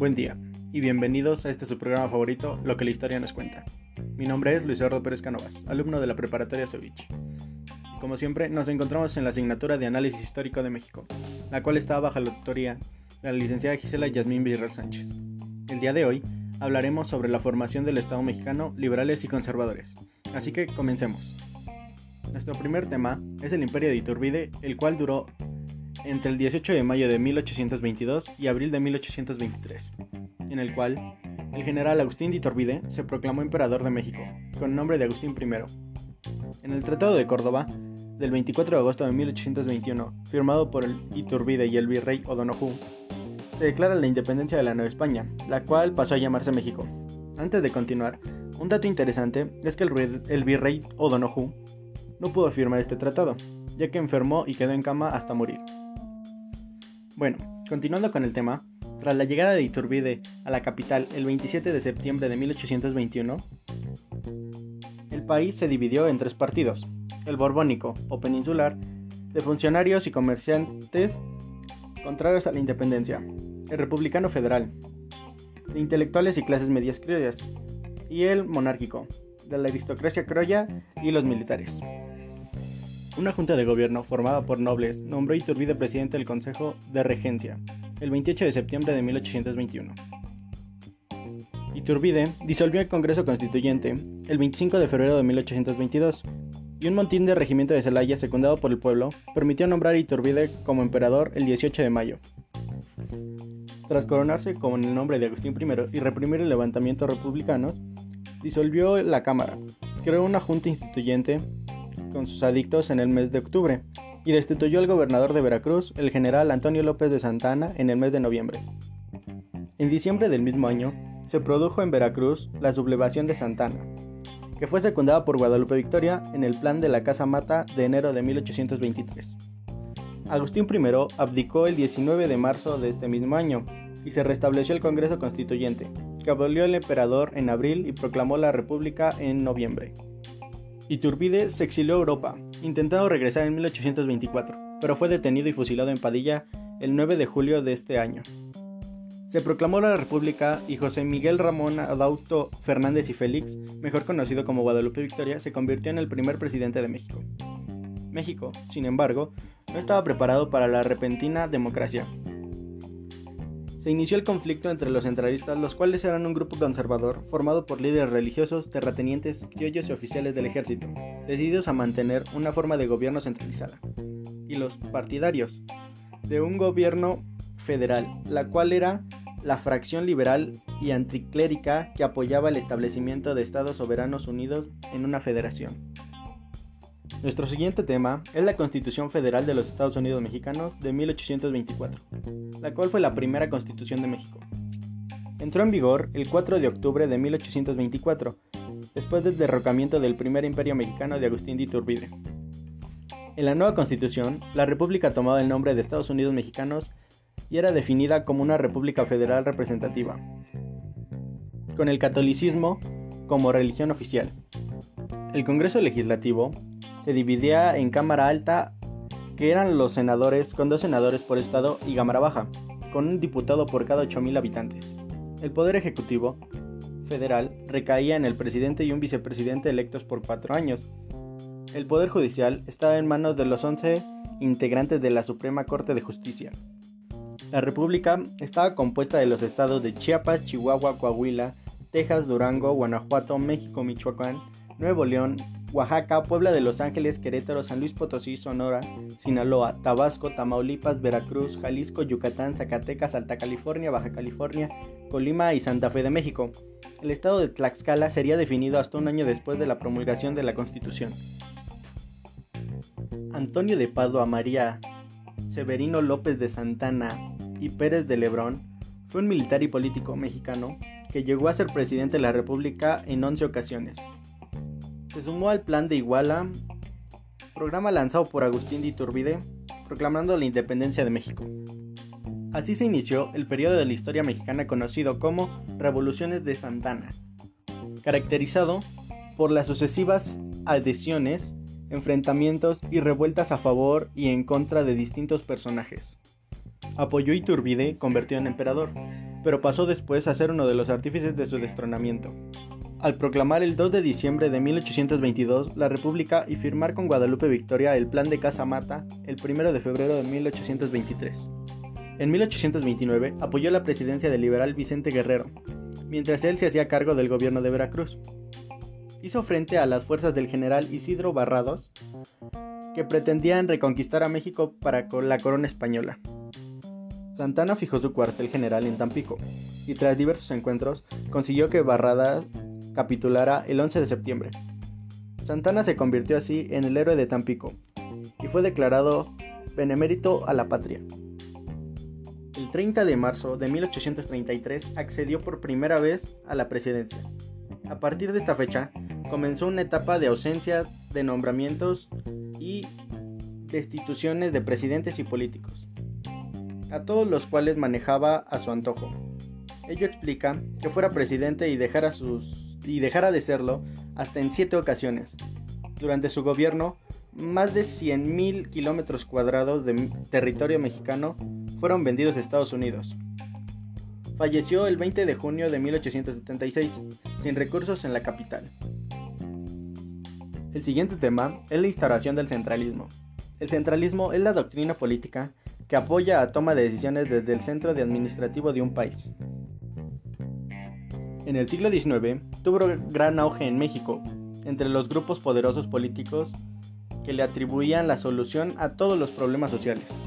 Buen día y bienvenidos a este su programa favorito, Lo que la historia nos cuenta. Mi nombre es Luis Eduardo Pérez Canovas, alumno de la preparatoria Sovich. Como siempre, nos encontramos en la asignatura de Análisis Histórico de México, la cual está bajo la autoría de la licenciada Gisela Yasmín Villarreal Sánchez. El día de hoy hablaremos sobre la formación del Estado mexicano, liberales y conservadores. Así que comencemos. Nuestro primer tema es el Imperio de Iturbide, el cual duró entre el 18 de mayo de 1822 y abril de 1823, en el cual el general Agustín de Iturbide se proclamó emperador de México, con nombre de Agustín I. En el Tratado de Córdoba, del 24 de agosto de 1821, firmado por el Iturbide y el virrey O'Donoghue, se declara la independencia de la Nueva España, la cual pasó a llamarse México. Antes de continuar, un dato interesante es que el, el virrey O'Donoghue no pudo firmar este tratado, ya que enfermó y quedó en cama hasta morir. Bueno, continuando con el tema, tras la llegada de Iturbide a la capital el 27 de septiembre de 1821, el país se dividió en tres partidos, el borbónico o peninsular, de funcionarios y comerciantes contrarios a la independencia, el republicano federal, de intelectuales y clases medias criollas, y el monárquico, de la aristocracia criolla y los militares. Una junta de gobierno formada por nobles nombró a Iturbide presidente del Consejo de Regencia el 28 de septiembre de 1821. Iturbide disolvió el Congreso Constituyente el 25 de febrero de 1822 y un montín de regimiento de Celaya secundado por el pueblo permitió nombrar a Iturbide como emperador el 18 de mayo. Tras coronarse con el nombre de Agustín I y reprimir el levantamiento republicano, disolvió la Cámara, creó una junta instituyente con sus adictos en el mes de octubre y destituyó al gobernador de Veracruz, el general Antonio López de Santana, en el mes de noviembre. En diciembre del mismo año, se produjo en Veracruz la sublevación de Santana, que fue secundada por Guadalupe Victoria en el plan de la Casa Mata de enero de 1823. Agustín I abdicó el 19 de marzo de este mismo año y se restableció el Congreso Constituyente, que abolió al emperador en abril y proclamó la República en noviembre. Iturbide se exilió a Europa, intentando regresar en 1824, pero fue detenido y fusilado en Padilla el 9 de julio de este año. Se proclamó la República y José Miguel Ramón Adauto Fernández y Félix, mejor conocido como Guadalupe Victoria, se convirtió en el primer presidente de México. México, sin embargo, no estaba preparado para la repentina democracia, se inició el conflicto entre los centralistas, los cuales eran un grupo conservador formado por líderes religiosos, terratenientes, criollos y oficiales del ejército, decididos a mantener una forma de gobierno centralizada, y los partidarios de un gobierno federal, la cual era la fracción liberal y anticlérica que apoyaba el establecimiento de Estados soberanos unidos en una federación. Nuestro siguiente tema es la Constitución Federal de los Estados Unidos Mexicanos de 1824, la cual fue la primera constitución de México. Entró en vigor el 4 de octubre de 1824, después del derrocamiento del primer imperio mexicano de Agustín de Iturbide. En la nueva constitución, la república tomaba el nombre de Estados Unidos Mexicanos y era definida como una república federal representativa, con el catolicismo como religión oficial. El Congreso Legislativo se dividía en Cámara Alta, que eran los senadores, con dos senadores por estado, y Cámara Baja, con un diputado por cada 8.000 habitantes. El Poder Ejecutivo federal recaía en el presidente y un vicepresidente electos por cuatro años. El Poder Judicial estaba en manos de los 11 integrantes de la Suprema Corte de Justicia. La República estaba compuesta de los estados de Chiapas, Chihuahua, Coahuila, Texas, Durango, Guanajuato, México, Michoacán, Nuevo León, Oaxaca, Puebla de Los Ángeles, Querétaro, San Luis Potosí, Sonora, Sinaloa, Tabasco, Tamaulipas, Veracruz, Jalisco, Yucatán, Zacatecas, Alta California, Baja California, Colima y Santa Fe de México. El estado de Tlaxcala sería definido hasta un año después de la promulgación de la Constitución. Antonio de Padua María, Severino López de Santana y Pérez de Lebrón fue un militar y político mexicano que llegó a ser presidente de la República en 11 ocasiones se sumó al Plan de Iguala, programa lanzado por Agustín de Iturbide, proclamando la independencia de México. Así se inició el periodo de la historia mexicana conocido como Revoluciones de Santana, caracterizado por las sucesivas adhesiones, enfrentamientos y revueltas a favor y en contra de distintos personajes. Apoyó Iturbide, convertido en emperador, pero pasó después a ser uno de los artífices de su destronamiento. Al proclamar el 2 de diciembre de 1822 la República y firmar con Guadalupe Victoria el Plan de Casa Mata el 1 de febrero de 1823. En 1829 apoyó la presidencia del liberal Vicente Guerrero, mientras él se hacía cargo del gobierno de Veracruz. Hizo frente a las fuerzas del general Isidro Barrados, que pretendían reconquistar a México para la corona española. Santana fijó su cuartel general en Tampico, y tras diversos encuentros consiguió que Barradas capitulara el 11 de septiembre. Santana se convirtió así en el héroe de Tampico, y fue declarado benemérito a la patria. El 30 de marzo de 1833 accedió por primera vez a la presidencia. A partir de esta fecha, comenzó una etapa de ausencias, de nombramientos y destituciones de presidentes y políticos a todos los cuales manejaba a su antojo. Ello explica que fuera presidente y dejara, sus, y dejara de serlo hasta en siete ocasiones. Durante su gobierno, más de 100.000 kilómetros cuadrados de territorio mexicano fueron vendidos a Estados Unidos. Falleció el 20 de junio de 1876, sin recursos en la capital. El siguiente tema es la instauración del centralismo. El centralismo es la doctrina política que apoya a toma de decisiones desde el centro de administrativo de un país. En el siglo XIX tuvo gran auge en México entre los grupos poderosos políticos que le atribuían la solución a todos los problemas sociales.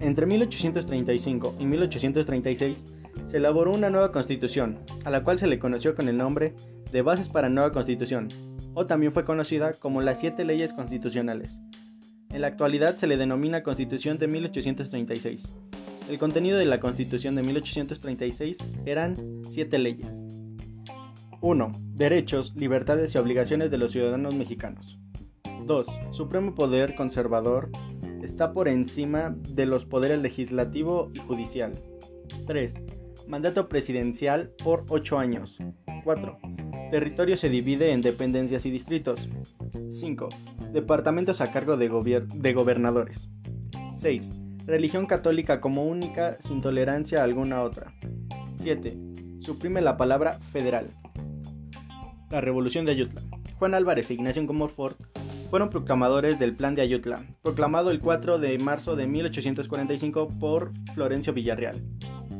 Entre 1835 y 1836 se elaboró una nueva constitución, a la cual se le conoció con el nombre de Bases para Nueva Constitución, o también fue conocida como las Siete Leyes Constitucionales, en la actualidad se le denomina Constitución de 1836. El contenido de la Constitución de 1836 eran siete leyes. 1. Derechos, libertades y obligaciones de los ciudadanos mexicanos. 2. Supremo poder conservador está por encima de los poderes legislativo y judicial. 3. Mandato presidencial por 8 años. 4. Territorio se divide en dependencias y distritos. 5. Departamentos a cargo de, de gobernadores. 6. Religión católica como única sin tolerancia a alguna otra. 7. Suprime la palabra federal. La Revolución de Ayutla. Juan Álvarez e Ignacio Comonfort fueron proclamadores del Plan de Ayutla, proclamado el 4 de marzo de 1845 por Florencio Villarreal.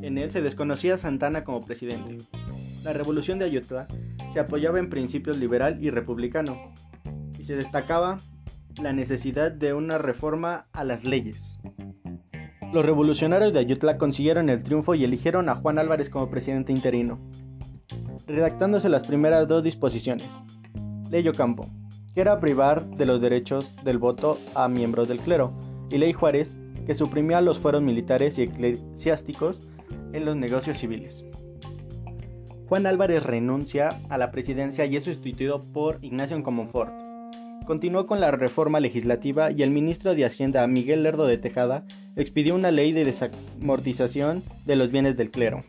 En él se desconocía a Santana como presidente. La Revolución de Ayutla se apoyaba en principios liberal y republicano, y se destacaba la necesidad de una reforma a las leyes. Los revolucionarios de Ayutla consiguieron el triunfo y eligieron a Juan Álvarez como presidente interino, redactándose las primeras dos disposiciones. Ley Ocampo, que era privar de los derechos del voto a miembros del clero, y Ley Juárez, que suprimía los fueros militares y eclesiásticos en los negocios civiles. Juan Álvarez renuncia a la presidencia y es sustituido por Ignacio Comonfort. Continuó con la reforma legislativa y el ministro de Hacienda Miguel Lerdo de Tejada expidió una ley de desamortización de los bienes del clero.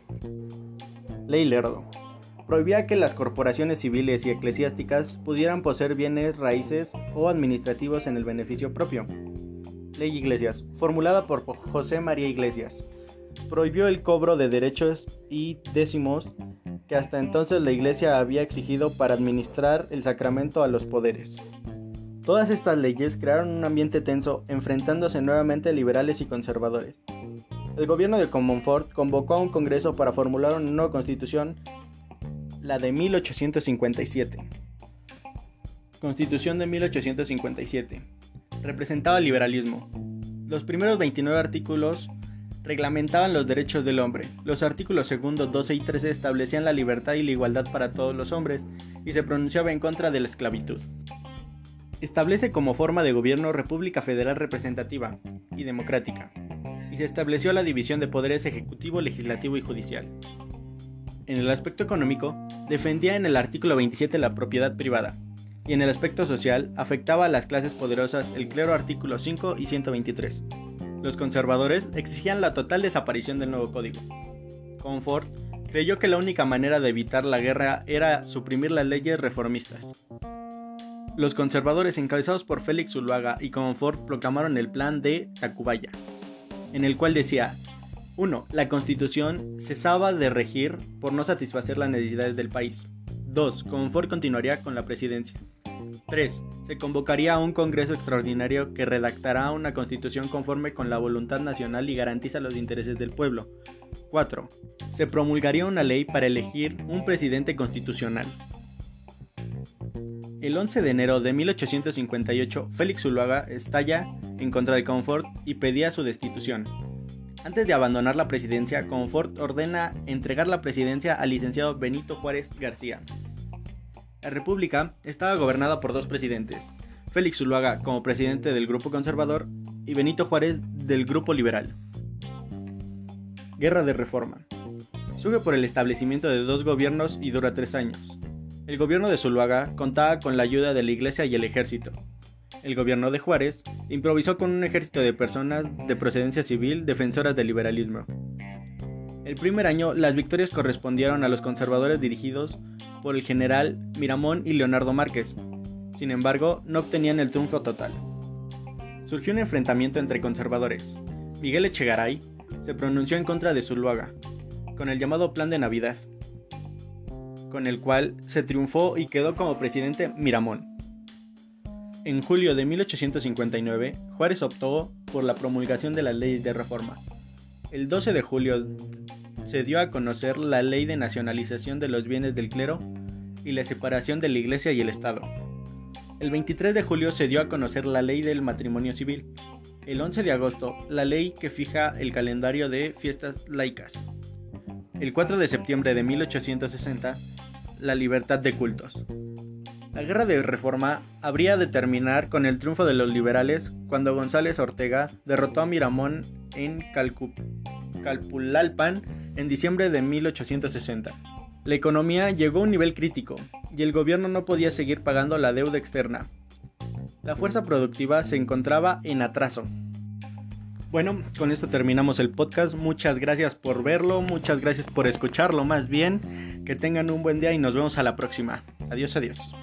Ley Lerdo. Prohibía que las corporaciones civiles y eclesiásticas pudieran poseer bienes raíces o administrativos en el beneficio propio. Ley Iglesias, formulada por José María Iglesias. Prohibió el cobro de derechos y décimos que hasta entonces la Iglesia había exigido para administrar el sacramento a los poderes. Todas estas leyes crearon un ambiente tenso, enfrentándose nuevamente liberales y conservadores. El gobierno de Comonfort convocó a un congreso para formular una nueva constitución, la de 1857. Constitución de 1857. Representaba el liberalismo. Los primeros 29 artículos reglamentaban los derechos del hombre. Los artículos 2, 12 y 13 establecían la libertad y la igualdad para todos los hombres y se pronunciaba en contra de la esclavitud. Establece como forma de gobierno República Federal Representativa y Democrática, y se estableció la división de poderes ejecutivo, legislativo y judicial. En el aspecto económico, defendía en el artículo 27 la propiedad privada, y en el aspecto social afectaba a las clases poderosas el clero artículo 5 y 123. Los conservadores exigían la total desaparición del nuevo código. Comfort creyó que la única manera de evitar la guerra era suprimir las leyes reformistas. Los conservadores encabezados por Félix Zuluaga y Comfort proclamaron el plan de Tacubaya, en el cual decía 1. La Constitución cesaba de regir por no satisfacer las necesidades del país. 2. Confort continuaría con la presidencia. 3. Se convocaría un Congreso extraordinario que redactará una constitución conforme con la voluntad nacional y garantiza los intereses del pueblo. 4. Se promulgaría una ley para elegir un presidente constitucional. El 11 de enero de 1858, Félix Zuluaga estalla en contra de Confort y pedía su destitución. Antes de abandonar la presidencia, Confort ordena entregar la presidencia al licenciado Benito Juárez García. La República estaba gobernada por dos presidentes, Félix Zuluaga como presidente del Grupo Conservador y Benito Juárez del Grupo Liberal. Guerra de Reforma. Surge por el establecimiento de dos gobiernos y dura tres años. El gobierno de Zuluaga contaba con la ayuda de la iglesia y el ejército, el gobierno de Juárez improvisó con un ejército de personas de procedencia civil defensoras del liberalismo. El primer año, las victorias correspondieron a los conservadores dirigidos por el general Miramón y Leonardo Márquez. Sin embargo, no obtenían el triunfo total. Surgió un enfrentamiento entre conservadores. Miguel Echegaray se pronunció en contra de Zuluaga, con el llamado Plan de Navidad, con el cual se triunfó y quedó como presidente Miramón. En julio de 1859, Juárez optó por la promulgación de la ley de reforma. El 12 de julio se dio a conocer la ley de nacionalización de los bienes del clero y la separación de la Iglesia y el Estado. El 23 de julio se dio a conocer la ley del matrimonio civil. El 11 de agosto, la ley que fija el calendario de fiestas laicas. El 4 de septiembre de 1860, la libertad de cultos. La guerra de reforma habría de terminar con el triunfo de los liberales cuando González Ortega derrotó a Miramón en Calpulalpan en diciembre de 1860. La economía llegó a un nivel crítico y el gobierno no podía seguir pagando la deuda externa. La fuerza productiva se encontraba en atraso. Bueno, con esto terminamos el podcast. Muchas gracias por verlo, muchas gracias por escucharlo más bien. Que tengan un buen día y nos vemos a la próxima. Adiós, adiós.